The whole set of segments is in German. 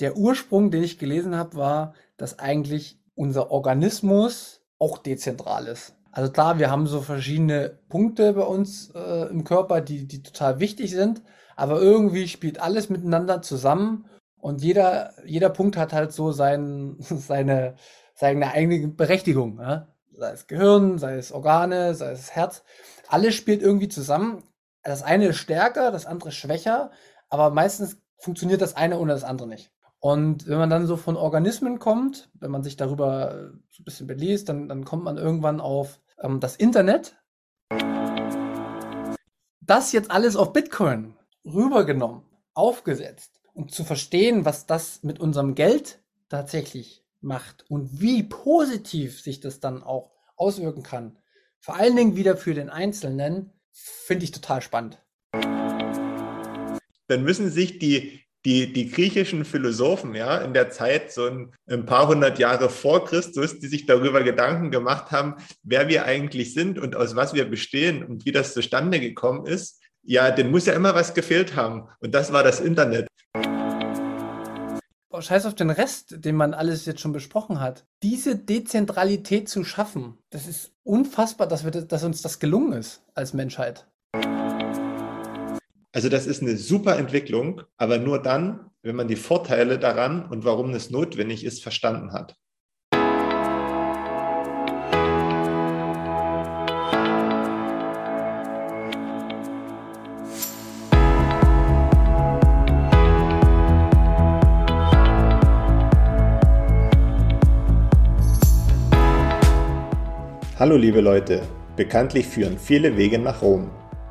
der Ursprung, den ich gelesen habe, war, dass eigentlich unser Organismus auch dezentral ist. Also klar, wir haben so verschiedene Punkte bei uns äh, im Körper, die, die total wichtig sind, aber irgendwie spielt alles miteinander zusammen und jeder, jeder Punkt hat halt so sein, seine, seine eigene Berechtigung. Ja? Sei es Gehirn, sei es Organe, sei es Herz. Alles spielt irgendwie zusammen. Das eine ist stärker, das andere ist schwächer, aber meistens funktioniert das eine ohne das andere nicht. Und wenn man dann so von Organismen kommt, wenn man sich darüber äh, so ein bisschen beliest, dann, dann kommt man irgendwann auf ähm, das Internet. Das jetzt alles auf Bitcoin rübergenommen, aufgesetzt und zu verstehen, was das mit unserem Geld tatsächlich macht und wie positiv sich das dann auch auswirken kann, vor allen Dingen wieder für den Einzelnen, finde ich total spannend. Dann müssen sich die die, die griechischen Philosophen, ja, in der Zeit, so ein, ein, paar hundert Jahre vor Christus, die sich darüber Gedanken gemacht haben, wer wir eigentlich sind und aus was wir bestehen und wie das zustande gekommen ist, ja, den muss ja immer was gefehlt haben. Und das war das Internet. Oh, scheiß auf den Rest, den man alles jetzt schon besprochen hat. Diese Dezentralität zu schaffen, das ist unfassbar, dass, wir, dass uns das gelungen ist als Menschheit. Also das ist eine super Entwicklung, aber nur dann, wenn man die Vorteile daran und warum es notwendig ist, verstanden hat. Hallo liebe Leute, bekanntlich führen viele Wege nach Rom.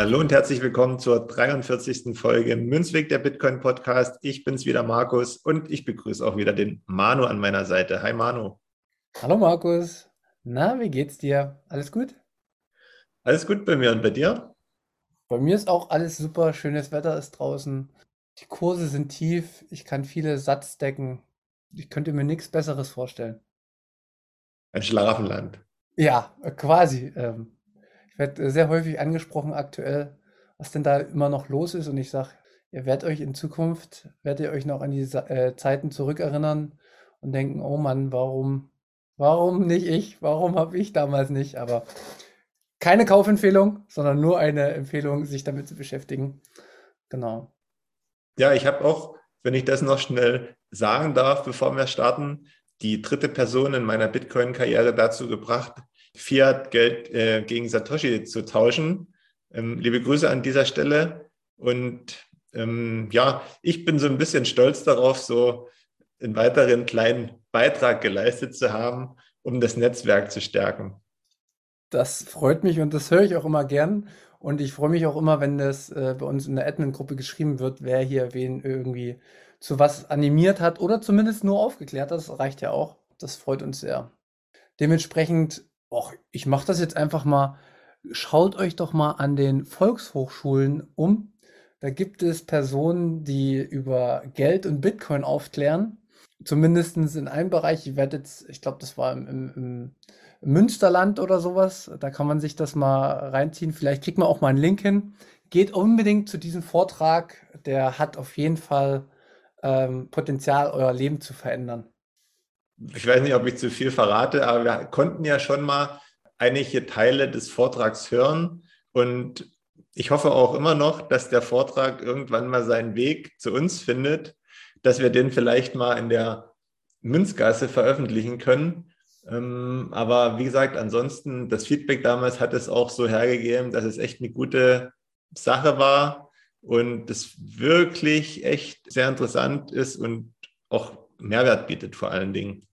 Hallo und herzlich willkommen zur 43. Folge Münzweg der Bitcoin Podcast. Ich bin's wieder Markus und ich begrüße auch wieder den Manu an meiner Seite. Hi Manu. Hallo Markus. Na, wie geht's dir? Alles gut? Alles gut bei mir und bei dir? Bei mir ist auch alles super. Schönes Wetter ist draußen. Die Kurse sind tief. Ich kann viele Satz decken. Ich könnte mir nichts Besseres vorstellen. Ein Schlafenland. Ja, quasi. Ähm, werde sehr häufig angesprochen aktuell, was denn da immer noch los ist. Und ich sage, ihr werdet euch in Zukunft, werdet ihr euch noch an die äh, Zeiten zurückerinnern und denken, oh Mann, warum, warum nicht ich? Warum habe ich damals nicht? Aber keine Kaufempfehlung, sondern nur eine Empfehlung, sich damit zu beschäftigen. Genau. Ja, ich habe auch, wenn ich das noch schnell sagen darf, bevor wir starten, die dritte Person in meiner Bitcoin-Karriere dazu gebracht, Fiat-Geld äh, gegen Satoshi zu tauschen. Ähm, liebe Grüße an dieser Stelle. Und ähm, ja, ich bin so ein bisschen stolz darauf, so einen weiteren kleinen Beitrag geleistet zu haben, um das Netzwerk zu stärken. Das freut mich und das höre ich auch immer gern. Und ich freue mich auch immer, wenn das äh, bei uns in der Admin-Gruppe geschrieben wird, wer hier wen irgendwie zu was animiert hat oder zumindest nur aufgeklärt. Das reicht ja auch. Das freut uns sehr. Dementsprechend Och, ich mache das jetzt einfach mal. Schaut euch doch mal an den Volkshochschulen um. Da gibt es Personen, die über Geld und Bitcoin aufklären. Zumindest in einem Bereich. Ich werde jetzt, ich glaube, das war im, im, im, Münsterland oder sowas. Da kann man sich das mal reinziehen. Vielleicht kriegt man auch mal einen Link hin. Geht unbedingt zu diesem Vortrag. Der hat auf jeden Fall ähm, Potenzial, euer Leben zu verändern ich weiß nicht, ob ich zu viel verrate, aber wir konnten ja schon mal einige Teile des Vortrags hören und ich hoffe auch immer noch, dass der Vortrag irgendwann mal seinen Weg zu uns findet, dass wir den vielleicht mal in der Münzgasse veröffentlichen können. Ähm, aber wie gesagt, ansonsten, das Feedback damals hat es auch so hergegeben, dass es echt eine gute Sache war und es wirklich echt sehr interessant ist und auch Mehrwert bietet vor allen Dingen.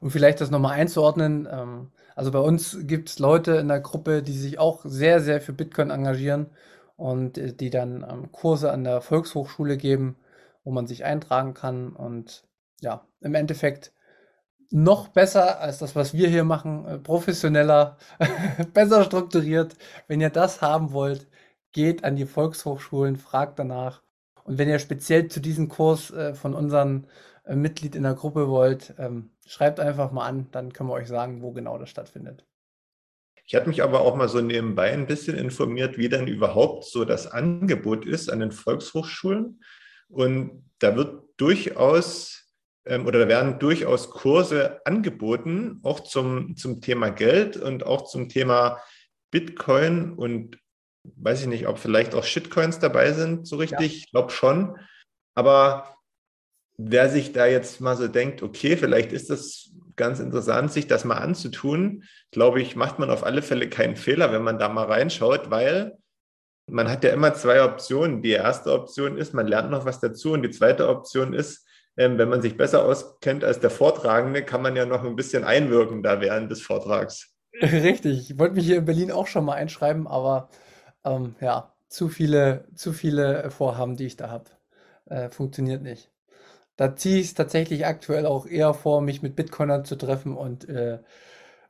um vielleicht das nochmal einzuordnen, ähm, also bei uns gibt es Leute in der Gruppe, die sich auch sehr, sehr für Bitcoin engagieren und äh, die dann ähm, Kurse an der Volkshochschule geben, wo man sich eintragen kann und ja, im Endeffekt noch besser als das, was wir hier machen, äh, professioneller, besser strukturiert. Wenn ihr das haben wollt, geht an die Volkshochschulen, fragt danach. Und wenn ihr speziell zu diesem Kurs äh, von unseren äh, Mitglied in der Gruppe wollt, ähm, schreibt einfach mal an, dann können wir euch sagen, wo genau das stattfindet. Ich hatte mich aber auch mal so nebenbei ein bisschen informiert, wie denn überhaupt so das Angebot ist an den Volkshochschulen. Und da wird durchaus ähm, oder da werden durchaus Kurse angeboten, auch zum, zum Thema Geld und auch zum Thema Bitcoin und weiß ich nicht, ob vielleicht auch Shitcoins dabei sind, so richtig. Ja. Ich glaube schon. Aber wer sich da jetzt mal so denkt, okay, vielleicht ist das ganz interessant, sich das mal anzutun, glaube ich, macht man auf alle Fälle keinen Fehler, wenn man da mal reinschaut, weil man hat ja immer zwei Optionen. Die erste Option ist, man lernt noch was dazu und die zweite Option ist, ähm, wenn man sich besser auskennt als der Vortragende, kann man ja noch ein bisschen einwirken da während des Vortrags. Richtig, ich wollte mich hier in Berlin auch schon mal einschreiben, aber ähm, ja, zu viele, zu viele Vorhaben, die ich da habe. Äh, funktioniert nicht. Da ziehe ich es tatsächlich aktuell auch eher vor, mich mit Bitcoinern zu treffen und äh,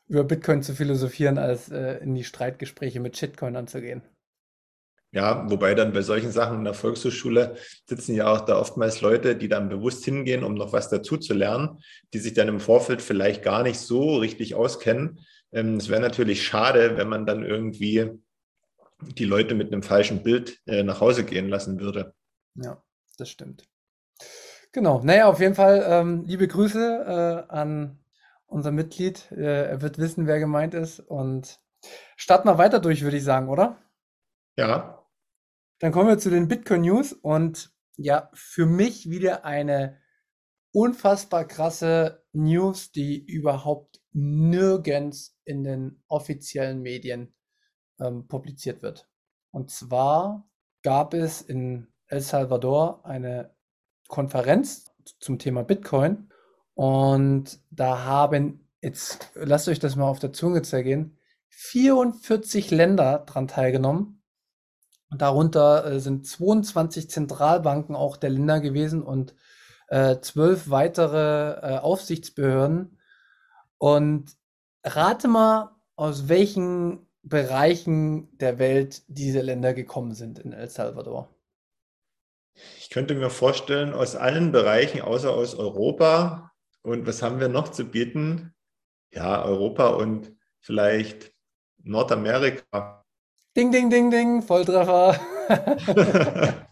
über Bitcoin zu philosophieren, als äh, in die Streitgespräche mit Shitcoinern zu gehen. Ja, wobei dann bei solchen Sachen in der Volkshochschule sitzen ja auch da oftmals Leute, die dann bewusst hingehen, um noch was dazu zu lernen, die sich dann im Vorfeld vielleicht gar nicht so richtig auskennen. Ähm, es wäre natürlich schade, wenn man dann irgendwie die Leute mit einem falschen Bild äh, nach Hause gehen lassen würde. Ja, das stimmt. Genau. Naja, auf jeden Fall ähm, liebe Grüße äh, an unser Mitglied. Äh, er wird wissen, wer gemeint ist. Und starten wir weiter durch, würde ich sagen, oder? Ja. Dann kommen wir zu den Bitcoin News. Und ja, für mich wieder eine unfassbar krasse News, die überhaupt nirgends in den offiziellen Medien ähm, publiziert wird. Und zwar gab es in El Salvador eine Konferenz zum Thema Bitcoin. Und da haben, jetzt lasst euch das mal auf der Zunge zergehen, 44 Länder dran teilgenommen. Darunter äh, sind 22 Zentralbanken auch der Länder gewesen und äh, zwölf weitere äh, Aufsichtsbehörden. Und rate mal, aus welchen Bereichen der Welt diese Länder gekommen sind in El Salvador. Ich könnte mir vorstellen, aus allen Bereichen, außer aus Europa. Und was haben wir noch zu bieten? Ja, Europa und vielleicht Nordamerika. Ding, ding, ding, ding, Volltreffer.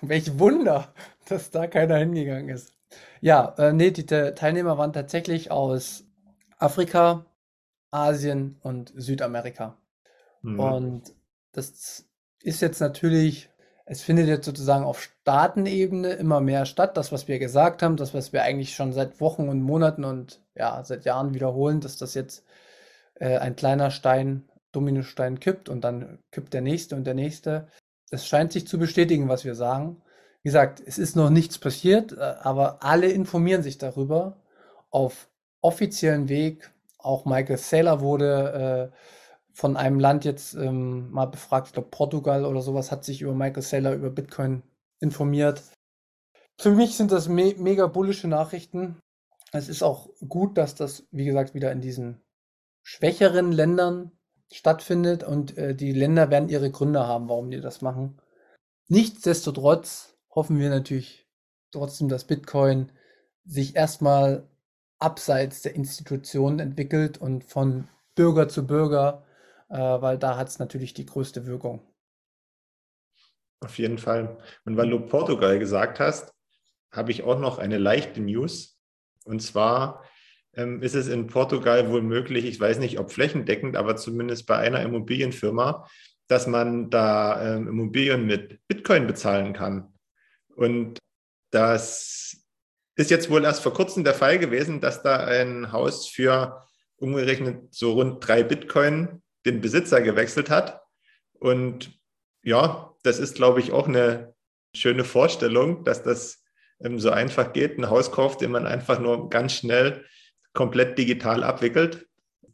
Welch Wunder, dass da keiner hingegangen ist. Ja, äh, nee, die Teilnehmer waren tatsächlich aus Afrika, Asien und Südamerika. Mhm. Und das ist jetzt natürlich es findet jetzt sozusagen auf Staatenebene immer mehr statt. Das, was wir gesagt haben, das, was wir eigentlich schon seit Wochen und Monaten und ja, seit Jahren wiederholen, dass das jetzt äh, ein kleiner Stein, Dominostein kippt und dann kippt der nächste und der nächste. Es scheint sich zu bestätigen, was wir sagen. Wie gesagt, es ist noch nichts passiert, äh, aber alle informieren sich darüber auf offiziellen Weg. Auch Michael Saylor wurde äh, von einem Land jetzt ähm, mal befragt, ich glaube Portugal oder sowas, hat sich über Michael Saylor, über Bitcoin informiert. Für mich sind das me mega bullische Nachrichten. Es ist auch gut, dass das, wie gesagt, wieder in diesen schwächeren Ländern stattfindet und äh, die Länder werden ihre Gründe haben, warum die das machen. Nichtsdestotrotz hoffen wir natürlich trotzdem, dass Bitcoin sich erstmal abseits der Institutionen entwickelt und von Bürger zu Bürger weil da hat es natürlich die größte Wirkung. Auf jeden Fall. Und weil du Portugal gesagt hast, habe ich auch noch eine leichte News. Und zwar ähm, ist es in Portugal wohl möglich, ich weiß nicht, ob flächendeckend, aber zumindest bei einer Immobilienfirma, dass man da ähm, Immobilien mit Bitcoin bezahlen kann. Und das ist jetzt wohl erst vor kurzem der Fall gewesen, dass da ein Haus für umgerechnet so rund drei Bitcoin den Besitzer gewechselt hat. Und ja, das ist, glaube ich, auch eine schöne Vorstellung, dass das ähm, so einfach geht. Ein Haus kauft, den man einfach nur ganz schnell komplett digital abwickelt.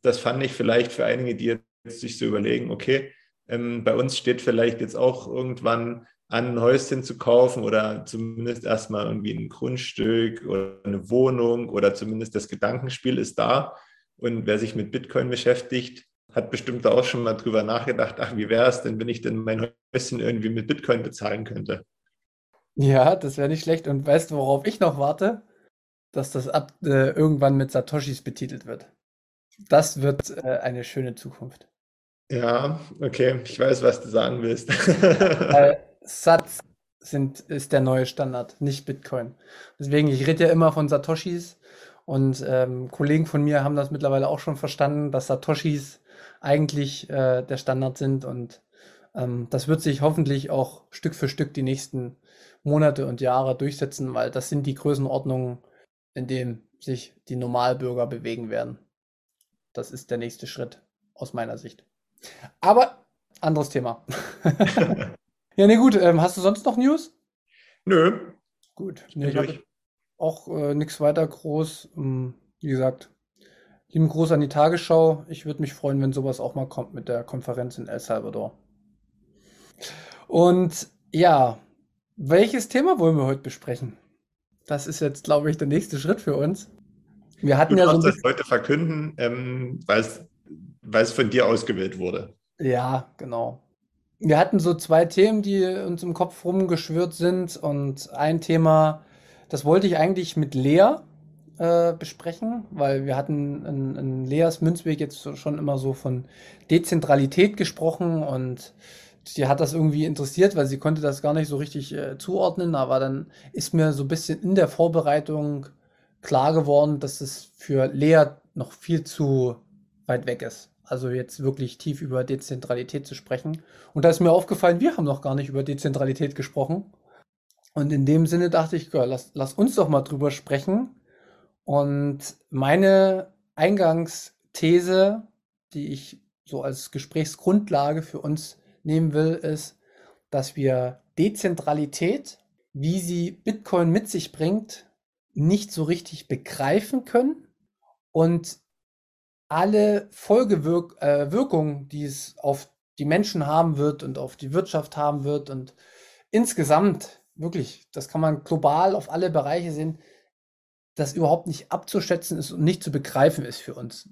Das fand ich vielleicht für einige, die jetzt sich so überlegen, okay, ähm, bei uns steht vielleicht jetzt auch irgendwann an, ein Häuschen zu kaufen oder zumindest erstmal irgendwie ein Grundstück oder eine Wohnung oder zumindest das Gedankenspiel ist da. Und wer sich mit Bitcoin beschäftigt, hat bestimmt auch schon mal drüber nachgedacht, ach, wie wäre es denn, wenn ich denn mein Häuschen irgendwie mit Bitcoin bezahlen könnte? Ja, das wäre nicht schlecht. Und weißt du, worauf ich noch warte? Dass das ab äh, irgendwann mit Satoshis betitelt wird. Das wird äh, eine schöne Zukunft. Ja, okay, ich weiß, was du sagen willst. Weil Satz sind, ist der neue Standard, nicht Bitcoin. Deswegen, ich rede ja immer von Satoshis und ähm, Kollegen von mir haben das mittlerweile auch schon verstanden, dass Satoshis eigentlich äh, der Standard sind und ähm, das wird sich hoffentlich auch Stück für Stück die nächsten Monate und Jahre durchsetzen, weil das sind die Größenordnungen, in denen sich die Normalbürger bewegen werden. Das ist der nächste Schritt aus meiner Sicht. Aber anderes Thema. ja, ne, gut. Ähm, hast du sonst noch News? Nö. Gut. Nee, ich habe auch äh, nichts weiter groß. Ähm, wie gesagt, lieben Gruß an die Tagesschau. Ich würde mich freuen, wenn sowas auch mal kommt mit der Konferenz in El Salvador. Und ja, welches Thema wollen wir heute besprechen? Das ist jetzt, glaube ich, der nächste Schritt für uns. Wir hatten du ja so. das heute verkünden, ähm, weil es von dir ausgewählt wurde. Ja, genau. Wir hatten so zwei Themen, die uns im Kopf rumgeschwirrt sind. Und ein Thema, das wollte ich eigentlich mit Lea äh, besprechen, weil wir hatten in, in Leas Münzweg jetzt schon immer so von Dezentralität gesprochen und sie hat das irgendwie interessiert, weil sie konnte das gar nicht so richtig äh, zuordnen, aber dann ist mir so ein bisschen in der Vorbereitung klar geworden, dass es für Lea noch viel zu weit weg ist. Also jetzt wirklich tief über Dezentralität zu sprechen. Und da ist mir aufgefallen, wir haben noch gar nicht über Dezentralität gesprochen. Und in dem Sinne dachte ich, lass, lass uns doch mal drüber sprechen. Und meine Eingangsthese, die ich so als Gesprächsgrundlage für uns nehmen will, ist, dass wir Dezentralität, wie sie Bitcoin mit sich bringt, nicht so richtig begreifen können und alle Folgewirkungen, äh, die es auf die Menschen haben wird und auf die Wirtschaft haben wird und insgesamt wirklich, das kann man global auf alle Bereiche sehen, das überhaupt nicht abzuschätzen ist und nicht zu begreifen ist für uns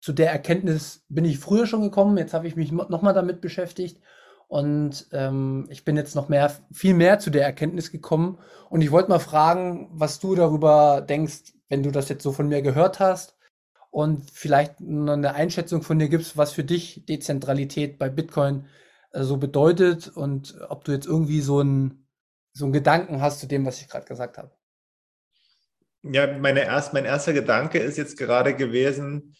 zu der Erkenntnis bin ich früher schon gekommen. Jetzt habe ich mich nochmal damit beschäftigt und ähm, ich bin jetzt noch mehr, viel mehr zu der Erkenntnis gekommen. Und ich wollte mal fragen, was du darüber denkst, wenn du das jetzt so von mir gehört hast und vielleicht eine Einschätzung von dir gibst, was für dich Dezentralität bei Bitcoin äh, so bedeutet und ob du jetzt irgendwie so einen so einen Gedanken hast zu dem, was ich gerade gesagt habe. Ja, meine erst, mein erster Gedanke ist jetzt gerade gewesen,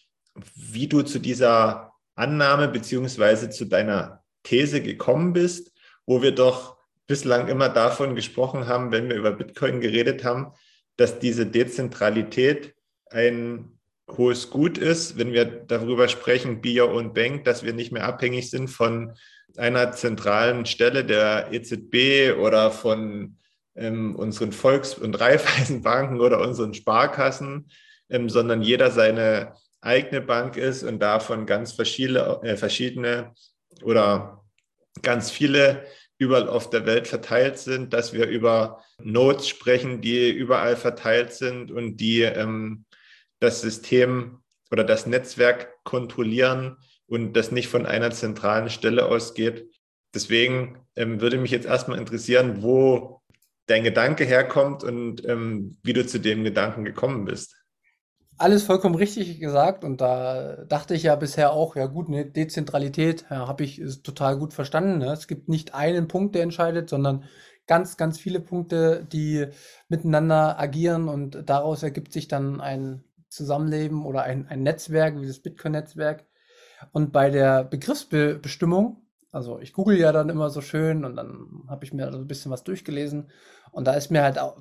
wie du zu dieser Annahme beziehungsweise zu deiner These gekommen bist, wo wir doch bislang immer davon gesprochen haben, wenn wir über Bitcoin geredet haben, dass diese Dezentralität ein hohes Gut ist, wenn wir darüber sprechen, Be Your Own Bank, dass wir nicht mehr abhängig sind von einer zentralen Stelle der EZB oder von ähm, unseren Volks- und Raiffeisenbanken oder unseren Sparkassen, ähm, sondern jeder seine eigene Bank ist und davon ganz verschiedene, äh, verschiedene oder ganz viele überall auf der Welt verteilt sind, dass wir über Nodes sprechen, die überall verteilt sind und die ähm, das System oder das Netzwerk kontrollieren und das nicht von einer zentralen Stelle ausgeht. Deswegen ähm, würde mich jetzt erstmal interessieren, wo dein Gedanke herkommt und ähm, wie du zu dem Gedanken gekommen bist alles vollkommen richtig gesagt und da dachte ich ja bisher auch, ja gut, ne, Dezentralität ja, habe ich total gut verstanden. Ne? Es gibt nicht einen Punkt, der entscheidet, sondern ganz, ganz viele Punkte, die miteinander agieren und daraus ergibt sich dann ein Zusammenleben oder ein, ein Netzwerk, wie das Bitcoin-Netzwerk. Und bei der Begriffsbestimmung, also ich google ja dann immer so schön und dann habe ich mir so ein bisschen was durchgelesen und da ist mir halt auch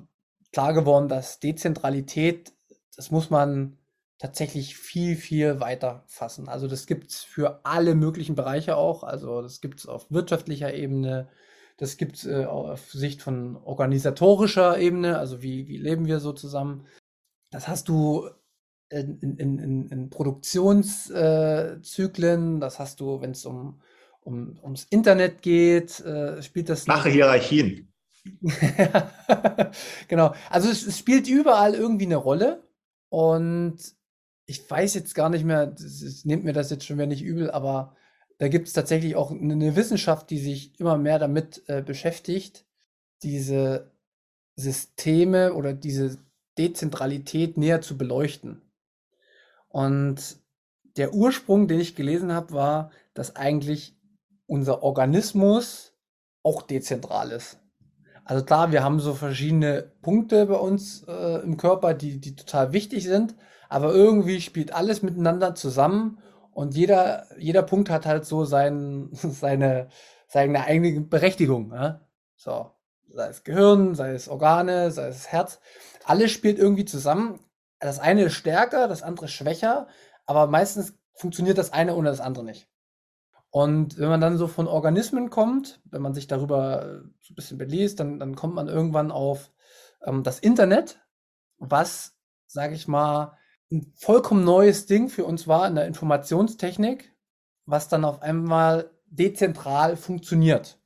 klar geworden, dass Dezentralität das muss man tatsächlich viel, viel weiter fassen. Also das gibt es für alle möglichen Bereiche auch. Also das gibt es auf wirtschaftlicher Ebene, das gibt es äh, auf Sicht von organisatorischer Ebene, also wie, wie leben wir so zusammen. Das hast du in, in, in, in Produktionszyklen, das hast du, wenn es um, um, ums Internet geht, äh, spielt das. Mache Hierarchien. genau. Also es, es, spielt überall irgendwie eine Rolle. Und ich weiß jetzt gar nicht mehr, das, nehmt mir das jetzt schon wieder nicht übel, aber da gibt es tatsächlich auch eine Wissenschaft, die sich immer mehr damit äh, beschäftigt, diese Systeme oder diese Dezentralität näher zu beleuchten. Und der Ursprung, den ich gelesen habe, war, dass eigentlich unser Organismus auch dezentral ist. Also klar, wir haben so verschiedene Punkte bei uns äh, im Körper, die, die total wichtig sind, aber irgendwie spielt alles miteinander zusammen und jeder, jeder Punkt hat halt so sein, seine, seine eigene Berechtigung. Ja? So, sei es Gehirn, sei es Organe, sei es Herz, alles spielt irgendwie zusammen. Das eine ist stärker, das andere schwächer, aber meistens funktioniert das eine ohne das andere nicht. Und wenn man dann so von Organismen kommt, wenn man sich darüber äh, so ein bisschen beliest, dann, dann kommt man irgendwann auf ähm, das Internet, was, sage ich mal, ein vollkommen neues Ding für uns war in der Informationstechnik, was dann auf einmal dezentral funktioniert.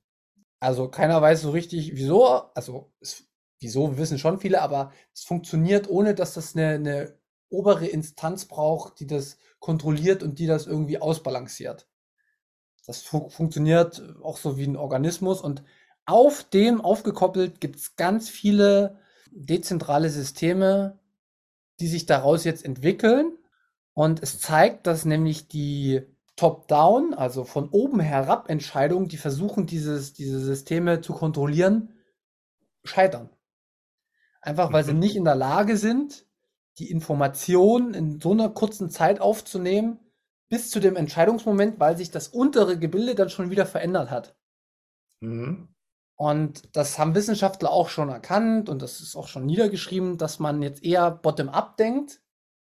Also keiner weiß so richtig, wieso. Also es, wieso wissen schon viele, aber es funktioniert, ohne dass das eine, eine obere Instanz braucht, die das kontrolliert und die das irgendwie ausbalanciert. Das fu funktioniert auch so wie ein Organismus und auf dem aufgekoppelt gibt es ganz viele dezentrale Systeme, die sich daraus jetzt entwickeln. Und es zeigt, dass nämlich die Top-Down, also von oben herab Entscheidungen, die versuchen, dieses, diese Systeme zu kontrollieren, scheitern. Einfach weil sie mhm. nicht in der Lage sind, die Information in so einer kurzen Zeit aufzunehmen, bis zu dem Entscheidungsmoment, weil sich das untere Gebilde dann schon wieder verändert hat. Mhm. Und das haben Wissenschaftler auch schon erkannt und das ist auch schon niedergeschrieben, dass man jetzt eher bottom-up denkt,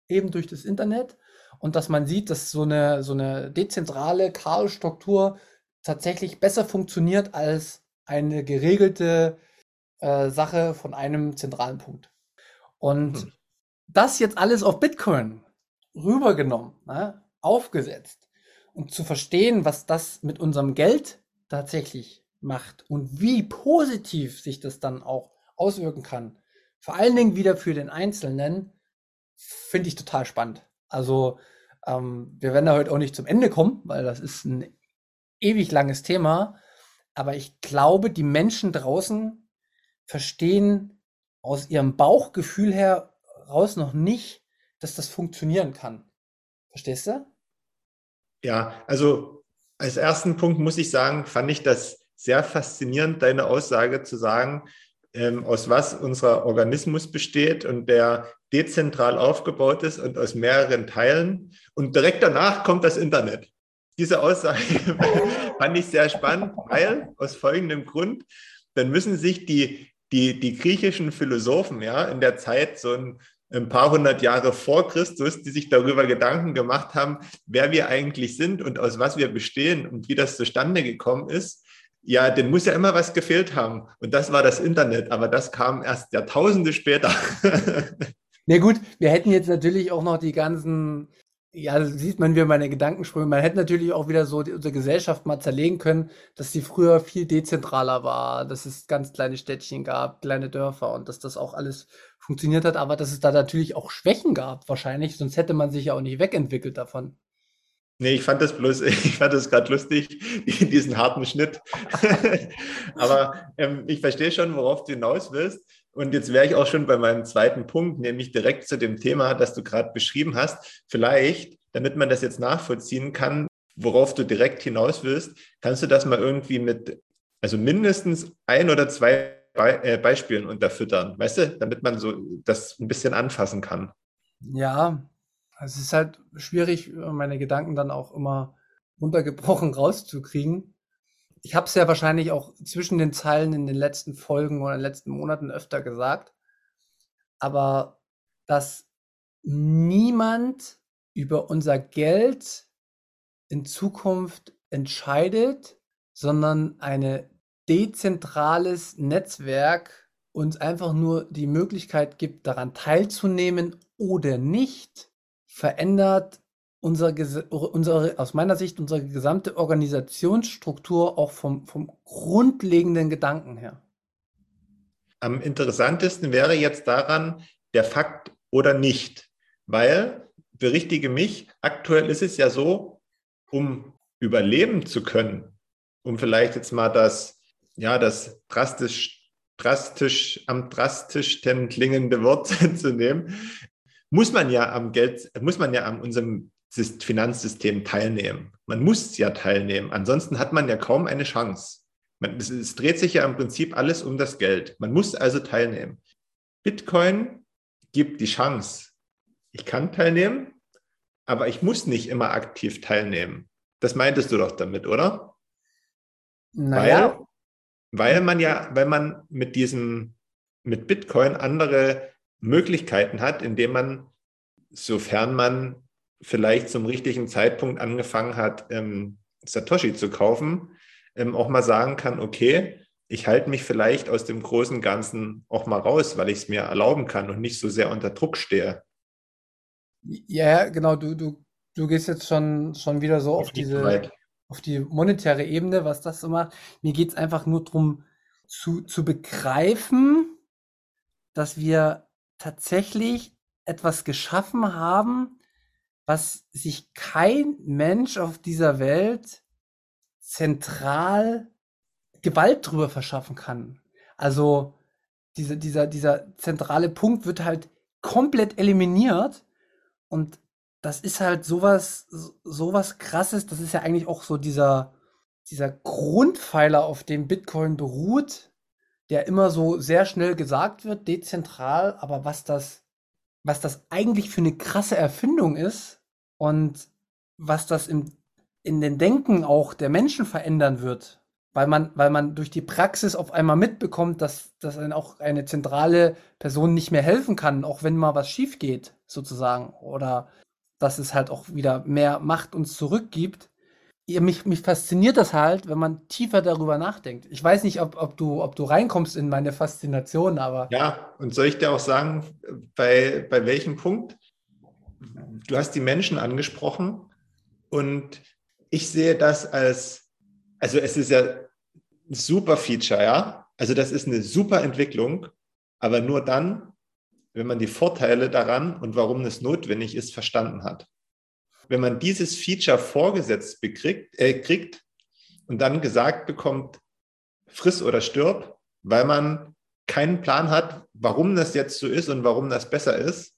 eben durch das Internet. Und dass man sieht, dass so eine, so eine dezentrale Chaos-Struktur tatsächlich besser funktioniert als eine geregelte äh, Sache von einem zentralen Punkt. Und mhm. das jetzt alles auf Bitcoin rübergenommen, ne, aufgesetzt. Und zu verstehen, was das mit unserem Geld tatsächlich macht und wie positiv sich das dann auch auswirken kann, vor allen Dingen wieder für den Einzelnen, finde ich total spannend. Also ähm, wir werden da heute auch nicht zum Ende kommen, weil das ist ein ewig langes Thema. Aber ich glaube, die Menschen draußen verstehen aus ihrem Bauchgefühl heraus noch nicht, dass das funktionieren kann. Verstehst du? Ja, also als ersten Punkt muss ich sagen, fand ich das sehr faszinierend, deine Aussage zu sagen, ähm, aus was unser Organismus besteht und der dezentral aufgebaut ist und aus mehreren Teilen. Und direkt danach kommt das Internet. Diese Aussage fand ich sehr spannend, weil aus folgendem Grund, dann müssen sich die, die, die griechischen Philosophen ja in der Zeit so ein ein paar hundert Jahre vor Christus, die sich darüber Gedanken gemacht haben, wer wir eigentlich sind und aus was wir bestehen und wie das zustande gekommen ist. Ja, den muss ja immer was gefehlt haben. Und das war das Internet, aber das kam erst Jahrtausende später. Na gut, wir hätten jetzt natürlich auch noch die ganzen ja, sieht man wieder meine Gedankensprünge. Man hätte natürlich auch wieder so die, unsere Gesellschaft mal zerlegen können, dass sie früher viel dezentraler war, dass es ganz kleine Städtchen gab, kleine Dörfer und dass das auch alles funktioniert hat, aber dass es da natürlich auch Schwächen gab, wahrscheinlich, sonst hätte man sich ja auch nicht wegentwickelt davon. Nee, ich fand das bloß, ich fand das gerade lustig, diesen harten Schnitt. aber ähm, ich verstehe schon, worauf du hinaus willst. Und jetzt wäre ich auch schon bei meinem zweiten Punkt, nämlich direkt zu dem Thema, das du gerade beschrieben hast. Vielleicht, damit man das jetzt nachvollziehen kann, worauf du direkt hinaus willst, kannst du das mal irgendwie mit, also mindestens ein oder zwei Be äh, Beispielen unterfüttern, weißt du, damit man so das ein bisschen anfassen kann. Ja, es ist halt schwierig, meine Gedanken dann auch immer runtergebrochen rauszukriegen. Ich habe es ja wahrscheinlich auch zwischen den Zeilen in den letzten Folgen oder in den letzten Monaten öfter gesagt, aber dass niemand über unser Geld in Zukunft entscheidet, sondern ein dezentrales Netzwerk uns einfach nur die Möglichkeit gibt, daran teilzunehmen oder nicht, verändert unser, unsere, aus meiner Sicht unsere gesamte Organisationsstruktur auch vom, vom grundlegenden Gedanken her. Am interessantesten wäre jetzt daran der Fakt oder nicht, weil, berichtige mich, aktuell ist es ja so, um überleben zu können, um vielleicht jetzt mal das, ja, das drastisch, drastisch, am drastischsten klingende Wort zu nehmen, muss man ja am Geld, muss man ja an unserem Finanzsystem teilnehmen. Man muss ja teilnehmen. Ansonsten hat man ja kaum eine Chance. Man, es, es dreht sich ja im Prinzip alles um das Geld. Man muss also teilnehmen. Bitcoin gibt die Chance. Ich kann teilnehmen, aber ich muss nicht immer aktiv teilnehmen. Das meintest du doch damit, oder? Naja. Weil, weil man ja, weil man mit diesem, mit Bitcoin andere Möglichkeiten hat, indem man, sofern man vielleicht zum richtigen Zeitpunkt angefangen hat, ähm, Satoshi zu kaufen, ähm, auch mal sagen kann, okay, ich halte mich vielleicht aus dem großen Ganzen auch mal raus, weil ich es mir erlauben kann und nicht so sehr unter Druck stehe. Ja, genau, du, du, du gehst jetzt schon, schon wieder so auf diese, auf die monetäre Ebene, was das so macht. Mir geht es einfach nur darum, zu, zu begreifen, dass wir tatsächlich etwas geschaffen haben, was sich kein Mensch auf dieser Welt zentral Gewalt drüber verschaffen kann. Also diese, dieser, dieser zentrale Punkt wird halt komplett eliminiert und das ist halt sowas, sowas krasses. Das ist ja eigentlich auch so dieser, dieser Grundpfeiler, auf dem Bitcoin beruht, der immer so sehr schnell gesagt wird, dezentral, aber was das, was das eigentlich für eine krasse Erfindung ist, und was das im, in den Denken auch der Menschen verändern wird, weil man, weil man durch die Praxis auf einmal mitbekommt, dass, dass dann auch eine zentrale Person nicht mehr helfen kann, auch wenn mal was schief geht, sozusagen. Oder dass es halt auch wieder mehr Macht uns zurückgibt. Mich, mich fasziniert das halt, wenn man tiefer darüber nachdenkt. Ich weiß nicht, ob, ob, du, ob du reinkommst in meine Faszination, aber. Ja, und soll ich dir auch sagen, bei, bei welchem Punkt? du hast die Menschen angesprochen und ich sehe das als, also es ist ja ein super Feature, ja. Also das ist eine super Entwicklung, aber nur dann, wenn man die Vorteile daran und warum es notwendig ist, verstanden hat. Wenn man dieses Feature vorgesetzt bekriegt, äh, kriegt und dann gesagt bekommt, friss oder stirb, weil man keinen Plan hat, warum das jetzt so ist und warum das besser ist.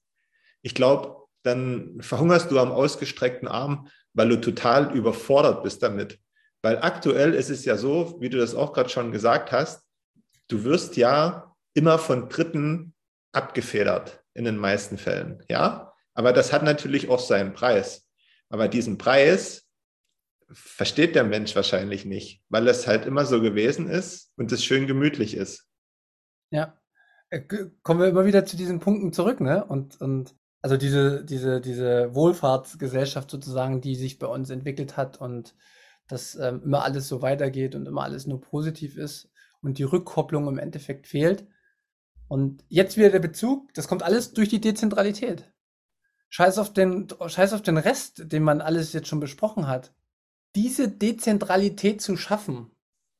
Ich glaube, dann verhungerst du am ausgestreckten Arm, weil du total überfordert bist damit. Weil aktuell ist es ja so, wie du das auch gerade schon gesagt hast, du wirst ja immer von Dritten abgefedert in den meisten Fällen, ja. Aber das hat natürlich auch seinen Preis. Aber diesen Preis versteht der Mensch wahrscheinlich nicht, weil es halt immer so gewesen ist und es schön gemütlich ist. Ja, äh, kommen wir immer wieder zu diesen Punkten zurück, ne? Und, und also diese, diese, diese Wohlfahrtsgesellschaft sozusagen, die sich bei uns entwickelt hat und dass ähm, immer alles so weitergeht und immer alles nur positiv ist und die Rückkopplung im Endeffekt fehlt. Und jetzt wieder der Bezug, das kommt alles durch die Dezentralität. Scheiß auf den, scheiß auf den Rest, den man alles jetzt schon besprochen hat. Diese Dezentralität zu schaffen,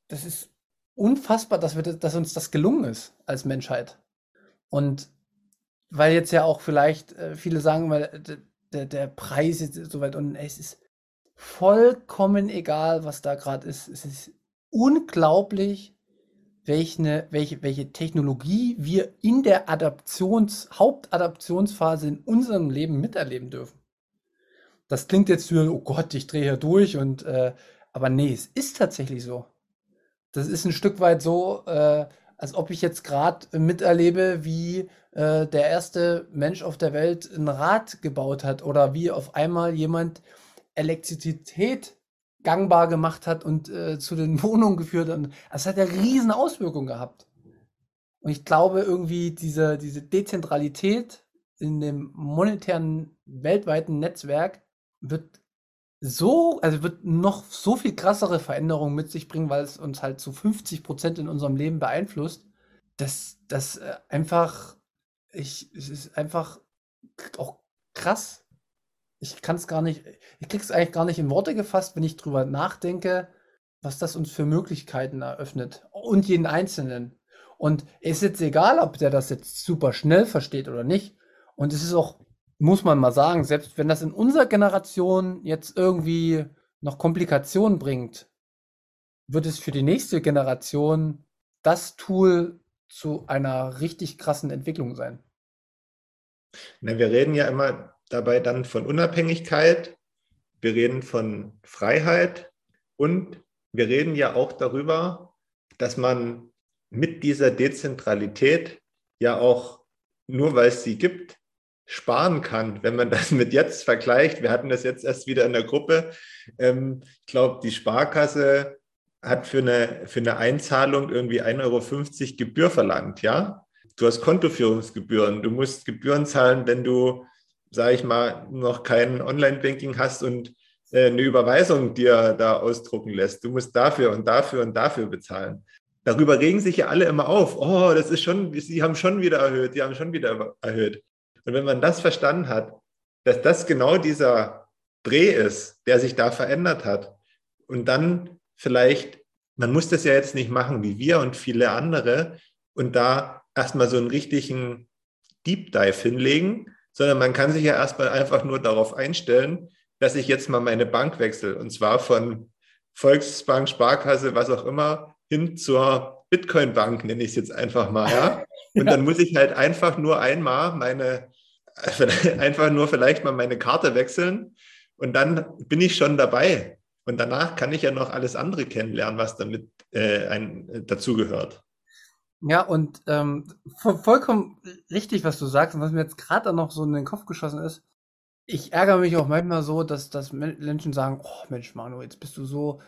das ist unfassbar, dass, wir, dass uns das gelungen ist als Menschheit. Und weil jetzt ja auch vielleicht äh, viele sagen, weil äh, der, der Preis ist so weit unten, es ist vollkommen egal, was da gerade ist. Es ist unglaublich, welche, welche, welche Technologie wir in der Adaptions, Hauptadaptionsphase in unserem Leben miterleben dürfen. Das klingt jetzt für, oh Gott, ich drehe hier durch und, äh, aber nee, es ist tatsächlich so. Das ist ein Stück weit so, äh, als ob ich jetzt gerade miterlebe, wie äh, der erste Mensch auf der Welt ein Rad gebaut hat oder wie auf einmal jemand Elektrizität gangbar gemacht hat und äh, zu den Wohnungen geführt hat. Das hat ja riesen Auswirkungen gehabt. Und ich glaube irgendwie diese, diese Dezentralität in dem monetären weltweiten Netzwerk wird so, also wird noch so viel krassere Veränderungen mit sich bringen, weil es uns halt zu 50 Prozent in unserem Leben beeinflusst, dass das äh, einfach, ich, es ist einfach auch krass. Ich kann es gar nicht, ich krieg's eigentlich gar nicht in Worte gefasst, wenn ich drüber nachdenke, was das uns für Möglichkeiten eröffnet. Und jeden Einzelnen. Und es ist jetzt egal, ob der das jetzt super schnell versteht oder nicht. Und es ist auch, muss man mal sagen, selbst wenn das in unserer Generation jetzt irgendwie noch Komplikationen bringt, wird es für die nächste Generation das Tool zu einer richtig krassen Entwicklung sein. Na, wir reden ja immer dabei dann von Unabhängigkeit, wir reden von Freiheit und wir reden ja auch darüber, dass man mit dieser Dezentralität ja auch, nur weil es sie gibt, sparen kann, wenn man das mit jetzt vergleicht. Wir hatten das jetzt erst wieder in der Gruppe. Ähm, ich glaube, die Sparkasse hat für eine, für eine Einzahlung irgendwie 1,50 Euro Gebühr verlangt, ja? Du hast Kontoführungsgebühren, du musst Gebühren zahlen, wenn du, sage ich mal, noch kein Online-Banking hast und äh, eine Überweisung dir da ausdrucken lässt. Du musst dafür und dafür und dafür bezahlen. Darüber regen sich ja alle immer auf. Oh, das ist schon, sie haben schon wieder erhöht, sie haben schon wieder erhöht. Und wenn man das verstanden hat, dass das genau dieser Dreh ist, der sich da verändert hat, und dann vielleicht, man muss das ja jetzt nicht machen wie wir und viele andere und da erstmal so einen richtigen Deep Dive hinlegen, sondern man kann sich ja erstmal einfach nur darauf einstellen, dass ich jetzt mal meine Bank wechsle und zwar von Volksbank, Sparkasse, was auch immer, hin zur Bitcoin-Bank, nenne ich es jetzt einfach mal. Ja? Und dann muss ich halt einfach nur einmal meine, einfach nur vielleicht mal meine Karte wechseln und dann bin ich schon dabei. Und danach kann ich ja noch alles andere kennenlernen, was damit äh, ein, äh, dazugehört. Ja, und ähm, vollkommen richtig, was du sagst und was mir jetzt gerade noch so in den Kopf geschossen ist. Ich ärgere mich auch manchmal so, dass, dass Menschen sagen, oh Mensch, Manu, jetzt bist du so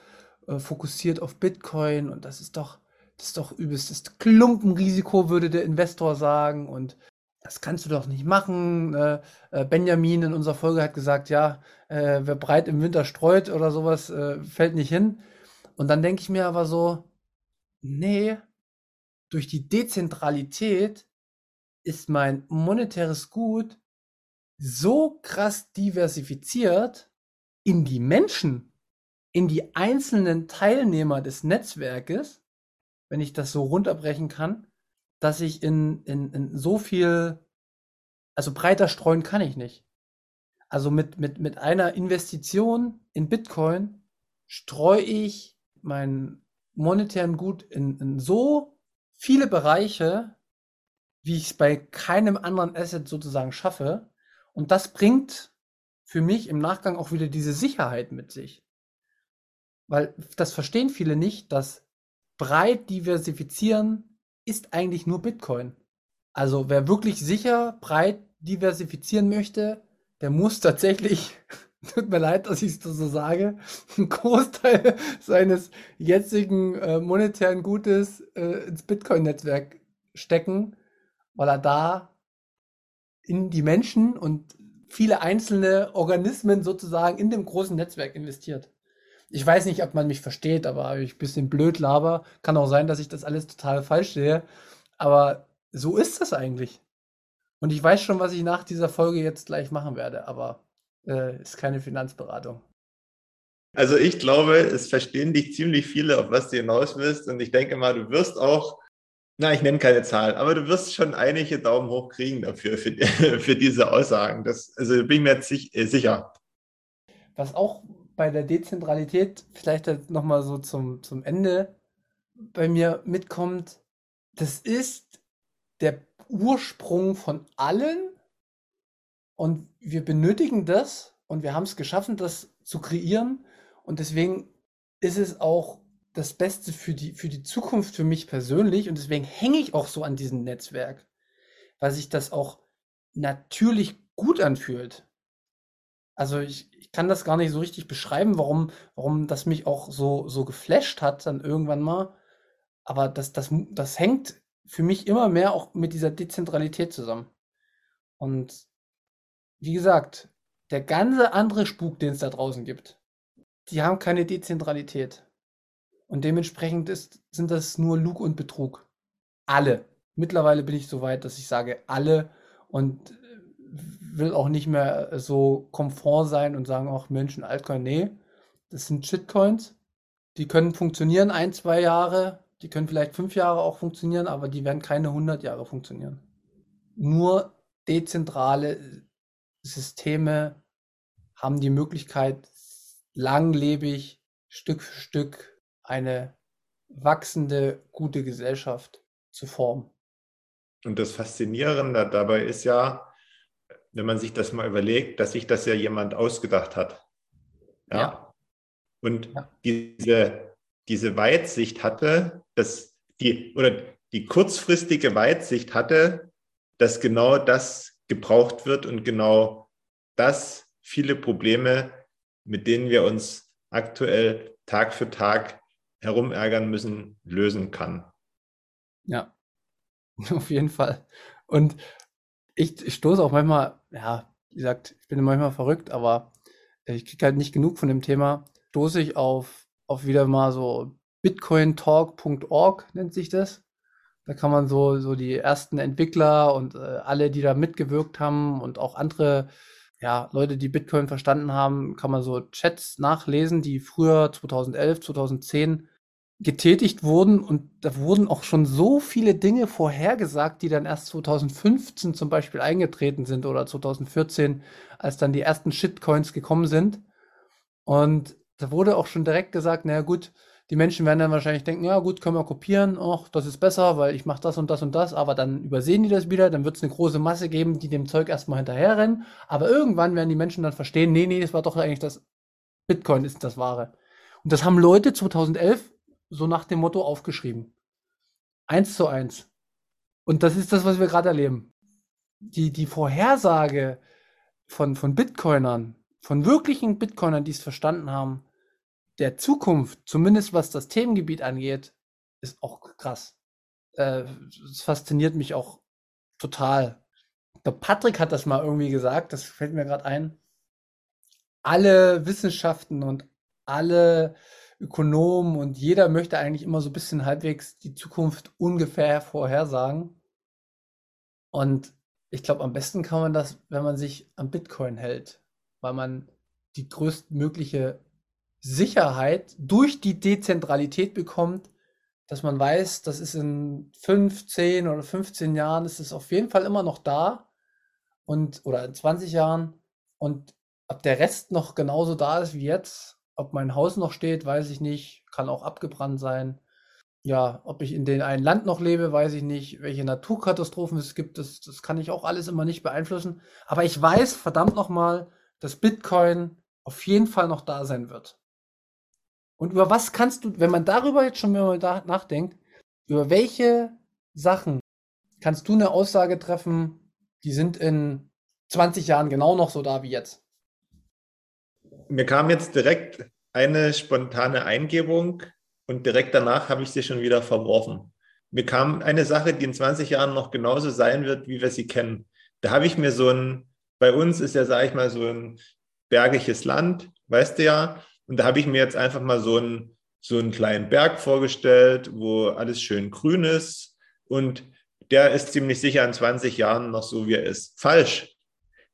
äh, fokussiert auf Bitcoin und das ist doch, das ist doch übelstes Klumpenrisiko, würde der Investor sagen. Und das kannst du doch nicht machen. Äh, äh, Benjamin in unserer Folge hat gesagt, ja, äh, wer breit im Winter streut oder sowas, äh, fällt nicht hin. Und dann denke ich mir aber so, nee, durch die Dezentralität ist mein monetäres Gut so krass diversifiziert in die Menschen, in die einzelnen Teilnehmer des Netzwerkes, wenn ich das so runterbrechen kann, dass ich in, in, in so viel, also breiter streuen kann ich nicht. Also mit, mit, mit einer Investition in Bitcoin streue ich meinen monetären Gut in, in so viele Bereiche, wie ich es bei keinem anderen Asset sozusagen schaffe. Und das bringt für mich im Nachgang auch wieder diese Sicherheit mit sich. Weil das verstehen viele nicht, dass breit diversifizieren ist eigentlich nur Bitcoin. Also wer wirklich sicher breit diversifizieren möchte, der muss tatsächlich, tut mir leid, dass ich es so sage, einen Großteil seines jetzigen äh, monetären Gutes äh, ins Bitcoin-Netzwerk stecken, weil er da in die Menschen und viele einzelne Organismen sozusagen in dem großen Netzwerk investiert. Ich weiß nicht, ob man mich versteht, aber ich ein bisschen blöd laber. Kann auch sein, dass ich das alles total falsch sehe. Aber so ist das eigentlich. Und ich weiß schon, was ich nach dieser Folge jetzt gleich machen werde, aber äh, ist keine Finanzberatung. Also ich glaube, es verstehen dich ziemlich viele, auf was du hinaus willst. Und ich denke mal, du wirst auch, na, ich nenne keine Zahl, aber du wirst schon einige Daumen hoch kriegen dafür, für, für diese Aussagen. Das, also bin ich mir jetzt äh, sicher. Was auch bei der Dezentralität vielleicht nochmal so zum, zum Ende bei mir mitkommt, das ist der Ursprung von allen und wir benötigen das und wir haben es geschaffen, das zu kreieren und deswegen ist es auch das Beste für die, für die Zukunft für mich persönlich und deswegen hänge ich auch so an diesem Netzwerk, weil sich das auch natürlich gut anfühlt. Also ich, ich kann das gar nicht so richtig beschreiben, warum, warum das mich auch so, so geflasht hat dann irgendwann mal. Aber das, das, das hängt für mich immer mehr auch mit dieser Dezentralität zusammen. Und wie gesagt, der ganze andere Spuk, den es da draußen gibt, die haben keine Dezentralität. Und dementsprechend ist, sind das nur Lug und Betrug. Alle. Mittlerweile bin ich so weit, dass ich sage alle. Und will auch nicht mehr so Komfort sein und sagen auch Menschen Altcoin, nee, das sind Shitcoins. Die können funktionieren ein, zwei Jahre, die können vielleicht fünf Jahre auch funktionieren, aber die werden keine 100 Jahre funktionieren. Nur dezentrale Systeme haben die Möglichkeit, langlebig, Stück für Stück eine wachsende, gute Gesellschaft zu formen. Und das Faszinierende dabei ist ja, wenn man sich das mal überlegt, dass sich das ja jemand ausgedacht hat. Ja. ja. Und ja. diese, diese Weitsicht hatte, dass die, oder die kurzfristige Weitsicht hatte, dass genau das gebraucht wird und genau das viele Probleme, mit denen wir uns aktuell Tag für Tag herumärgern müssen, lösen kann. Ja, auf jeden Fall. Und ich, ich stoße auch manchmal, ja, wie gesagt, ich bin manchmal verrückt, aber ich kriege halt nicht genug von dem Thema. Stoße ich auf, auf wieder mal so bitcointalk.org nennt sich das. Da kann man so, so die ersten Entwickler und äh, alle, die da mitgewirkt haben und auch andere ja, Leute, die Bitcoin verstanden haben, kann man so Chats nachlesen, die früher 2011, 2010 getätigt wurden und da wurden auch schon so viele Dinge vorhergesagt, die dann erst 2015 zum Beispiel eingetreten sind oder 2014, als dann die ersten Shitcoins gekommen sind. Und da wurde auch schon direkt gesagt, naja gut, die Menschen werden dann wahrscheinlich denken, ja gut, können wir kopieren, ach, das ist besser, weil ich mache das und das und das, aber dann übersehen die das wieder, dann wird es eine große Masse geben, die dem Zeug erstmal hinterherrennen, aber irgendwann werden die Menschen dann verstehen, nee, nee, das war doch eigentlich das, Bitcoin ist das Wahre. Und das haben Leute 2011 so nach dem Motto aufgeschrieben. Eins zu eins. Und das ist das, was wir gerade erleben. Die, die Vorhersage von, von Bitcoinern, von wirklichen Bitcoinern, die es verstanden haben, der Zukunft, zumindest was das Themengebiet angeht, ist auch krass. Äh, das fasziniert mich auch total. Der Patrick hat das mal irgendwie gesagt, das fällt mir gerade ein. Alle Wissenschaften und alle Ökonomen und jeder möchte eigentlich immer so ein bisschen halbwegs die Zukunft ungefähr vorhersagen. Und ich glaube, am besten kann man das, wenn man sich am Bitcoin hält, weil man die größtmögliche Sicherheit durch die Dezentralität bekommt, dass man weiß, das ist in 15 oder 15 Jahren ist es auf jeden Fall immer noch da und oder in 20 Jahren und ob der Rest noch genauso da ist wie jetzt, ob mein Haus noch steht, weiß ich nicht, kann auch abgebrannt sein. Ja, ob ich in dem einen Land noch lebe, weiß ich nicht. Welche Naturkatastrophen es gibt, das, das kann ich auch alles immer nicht beeinflussen. Aber ich weiß verdammt nochmal, dass Bitcoin auf jeden Fall noch da sein wird. Und über was kannst du, wenn man darüber jetzt schon mal nachdenkt, über welche Sachen kannst du eine Aussage treffen, die sind in 20 Jahren genau noch so da wie jetzt? Mir kam jetzt direkt eine spontane Eingebung und direkt danach habe ich sie schon wieder verworfen. Mir kam eine Sache, die in 20 Jahren noch genauso sein wird, wie wir sie kennen. Da habe ich mir so ein, bei uns ist ja, sage ich mal, so ein bergiges Land, weißt du ja, und da habe ich mir jetzt einfach mal so einen, so einen kleinen Berg vorgestellt, wo alles schön grün ist. Und der ist ziemlich sicher in 20 Jahren noch so, wie er ist. Falsch.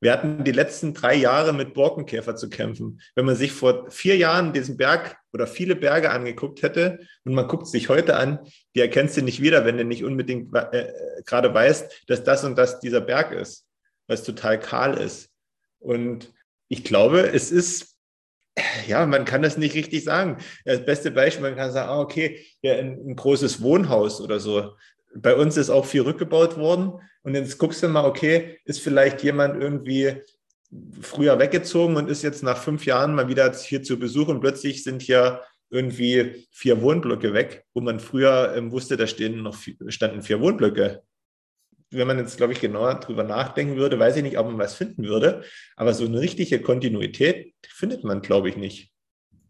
Wir hatten die letzten drei Jahre mit Borkenkäfer zu kämpfen. Wenn man sich vor vier Jahren diesen Berg oder viele Berge angeguckt hätte und man guckt sich heute an, die erkennst du nicht wieder, wenn du nicht unbedingt äh, gerade weißt, dass das und das dieser Berg ist, weil es total kahl ist. Und ich glaube, es ist ja, man kann das nicht richtig sagen. Das beste Beispiel, man kann sagen, ah, okay, ja, ein, ein, großes Wohnhaus oder so. Bei uns ist auch viel rückgebaut worden. Und jetzt guckst du mal, okay, ist vielleicht jemand irgendwie früher weggezogen und ist jetzt nach fünf Jahren mal wieder hier zu Besuch und plötzlich sind hier irgendwie vier Wohnblöcke weg, wo man früher ähm, wusste, da stehen noch standen vier Wohnblöcke wenn man jetzt, glaube ich, genauer drüber nachdenken würde, weiß ich nicht, ob man was finden würde. Aber so eine richtige Kontinuität findet man, glaube ich, nicht.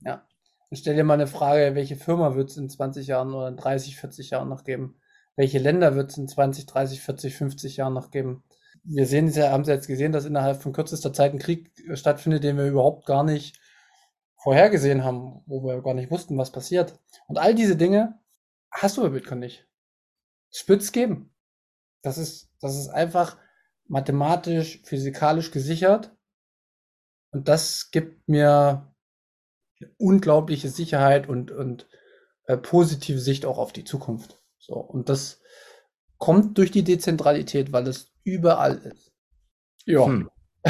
Ja. Und stell dir mal eine Frage, welche Firma wird es in 20 Jahren oder in 30, 40 Jahren noch geben? Welche Länder wird es in 20, 30, 40, 50 Jahren noch geben? Wir sehen es ja, haben Sie jetzt gesehen, dass innerhalb von kürzester Zeit ein Krieg stattfindet, den wir überhaupt gar nicht vorhergesehen haben, wo wir gar nicht wussten, was passiert. Und all diese Dinge hast du bei Bitcoin nicht. Es geben. Das ist, das ist einfach mathematisch, physikalisch gesichert. Und das gibt mir unglaubliche Sicherheit und, und äh, positive Sicht auch auf die Zukunft. So, und das kommt durch die Dezentralität, weil es überall ist. Ja. Hm.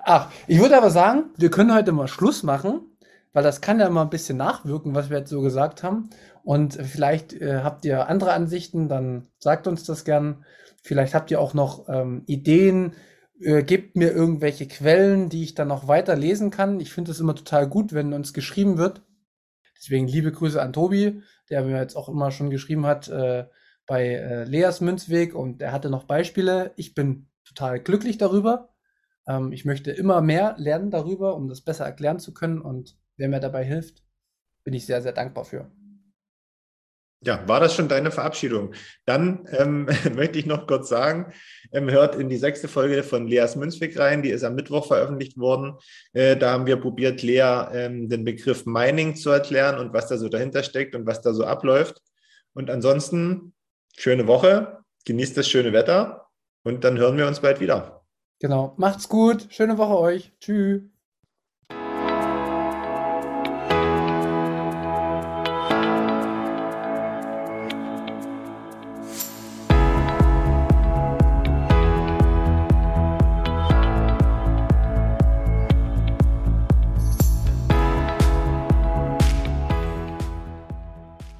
Ach, ich würde aber sagen, wir können heute mal Schluss machen, weil das kann ja mal ein bisschen nachwirken, was wir jetzt so gesagt haben. Und vielleicht äh, habt ihr andere Ansichten, dann sagt uns das gern. Vielleicht habt ihr auch noch ähm, Ideen, äh, gebt mir irgendwelche Quellen, die ich dann noch weiter lesen kann. Ich finde es immer total gut, wenn uns geschrieben wird. Deswegen liebe Grüße an Tobi, der mir jetzt auch immer schon geschrieben hat äh, bei äh, Leas Münzweg und er hatte noch Beispiele. Ich bin total glücklich darüber. Ähm, ich möchte immer mehr lernen darüber, um das besser erklären zu können und wer mir dabei hilft, bin ich sehr, sehr dankbar für. Ja, war das schon deine Verabschiedung? Dann ähm, möchte ich noch kurz sagen, ähm, hört in die sechste Folge von Leas Münzweg rein, die ist am Mittwoch veröffentlicht worden. Äh, da haben wir probiert, Lea ähm, den Begriff Mining zu erklären und was da so dahinter steckt und was da so abläuft. Und ansonsten, schöne Woche, genießt das schöne Wetter und dann hören wir uns bald wieder. Genau, macht's gut, schöne Woche euch, tschüss.